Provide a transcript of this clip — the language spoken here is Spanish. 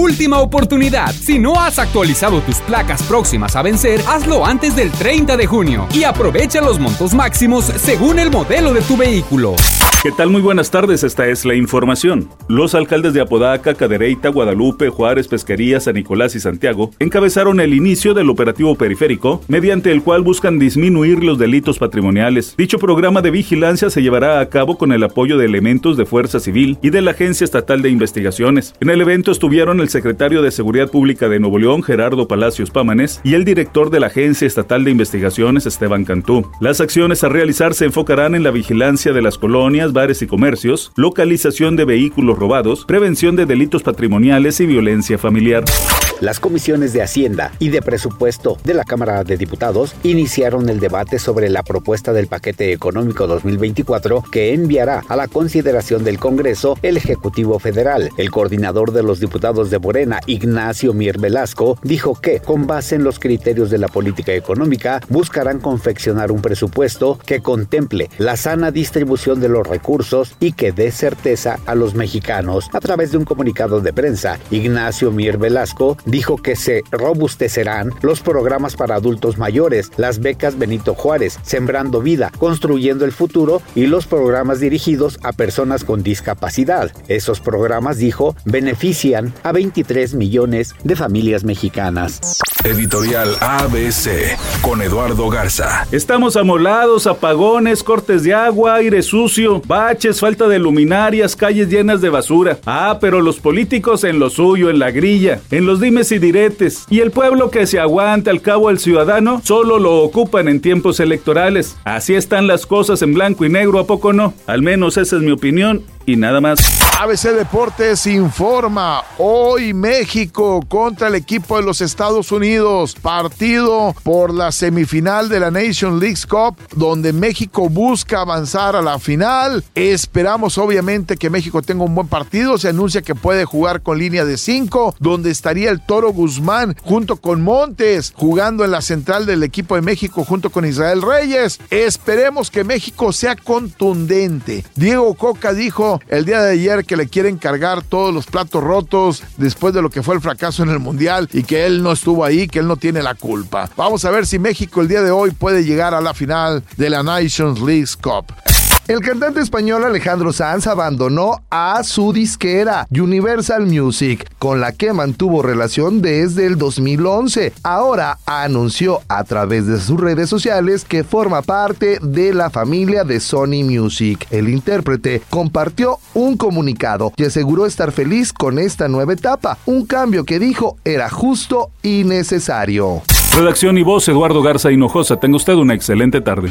Última oportunidad. Si no has actualizado tus placas próximas a vencer, hazlo antes del 30 de junio y aprovecha los montos máximos según el modelo de tu vehículo. ¿Qué tal? Muy buenas tardes, esta es la información. Los alcaldes de Apodaca, Cadereyta, Guadalupe, Juárez, Pesquería, San Nicolás y Santiago encabezaron el inicio del operativo periférico, mediante el cual buscan disminuir los delitos patrimoniales. Dicho programa de vigilancia se llevará a cabo con el apoyo de elementos de Fuerza Civil y de la Agencia Estatal de Investigaciones. En el evento estuvieron el secretario de Seguridad Pública de Nuevo León, Gerardo Palacios Pámanes, y el director de la Agencia Estatal de Investigaciones, Esteban Cantú. Las acciones a realizar se enfocarán en la vigilancia de las colonias, bares y comercios, localización de vehículos robados, prevención de delitos patrimoniales y violencia familiar. Las comisiones de Hacienda y de Presupuesto de la Cámara de Diputados iniciaron el debate sobre la propuesta del paquete económico 2024 que enviará a la consideración del Congreso el Ejecutivo Federal. El coordinador de los diputados de Morena, Ignacio Mier Velasco, dijo que, con base en los criterios de la política económica, buscarán confeccionar un presupuesto que contemple la sana distribución de los recursos y que dé certeza a los mexicanos. A través de un comunicado de prensa, Ignacio Mier Velasco dijo que se robustecerán los programas para adultos mayores, las becas Benito Juárez, Sembrando Vida, Construyendo el Futuro y los programas dirigidos a personas con discapacidad. Esos programas, dijo, benefician a 23 millones de familias mexicanas. Editorial ABC con Eduardo Garza. Estamos amolados, apagones, cortes de agua, aire sucio, baches, falta de luminarias, calles llenas de basura. Ah, pero los políticos en lo suyo, en la grilla, en los dimes y diretes. Y el pueblo que se aguanta al cabo al ciudadano solo lo ocupan en tiempos electorales. Así están las cosas en blanco y negro, ¿a poco no? Al menos esa es mi opinión nada más. ABC Deportes informa, hoy México contra el equipo de los Estados Unidos, partido por la semifinal de la Nation League Cup, donde México busca avanzar a la final. Esperamos obviamente que México tenga un buen partido, se anuncia que puede jugar con línea de 5, donde estaría el Toro Guzmán junto con Montes, jugando en la central del equipo de México junto con Israel Reyes. Esperemos que México sea contundente. Diego Coca el día de ayer que le quieren cargar todos los platos rotos después de lo que fue el fracaso en el Mundial y que él no estuvo ahí, que él no tiene la culpa. Vamos a ver si México el día de hoy puede llegar a la final de la Nations League Cup. El cantante español Alejandro Sanz abandonó a su disquera Universal Music, con la que mantuvo relación desde el 2011. Ahora anunció a través de sus redes sociales que forma parte de la familia de Sony Music. El intérprete compartió un comunicado y aseguró estar feliz con esta nueva etapa, un cambio que dijo era justo y necesario. Redacción y voz Eduardo Garza Hinojosa. Tenga usted una excelente tarde.